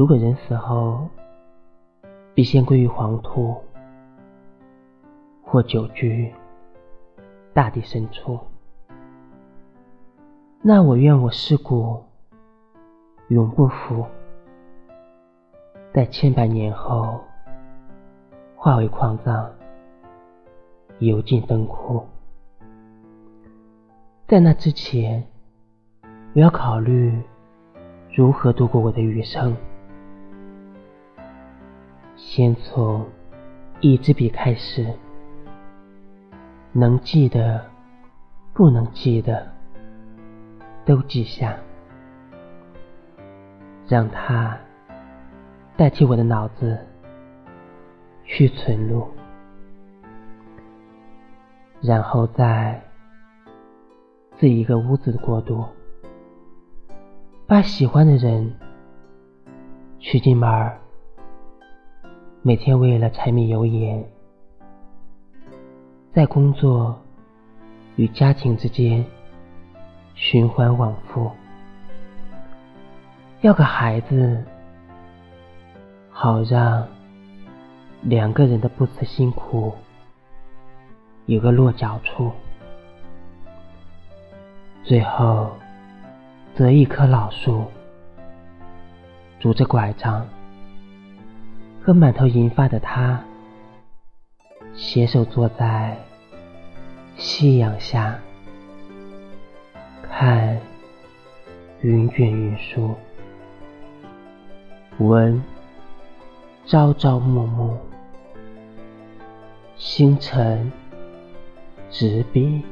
如果人死后必先归于黄土，或久居大地深处，那我愿我尸骨永不腐，待千百年后化为矿藏，油尽灯枯。在那之前，我要考虑如何度过我的余生。先从一支笔开始，能记的、不能记的都记下，让它代替我的脑子去存录，然后再。自一个屋子的国度，把喜欢的人娶进门儿，每天为了柴米油盐，在工作与家庭之间循环往复，要个孩子，好让两个人的不辞辛苦有个落脚处。最后，择一棵老树，拄着拐杖，和满头银发的他，携手坐在夕阳下，看云卷云舒，闻朝朝暮暮，星辰执笔。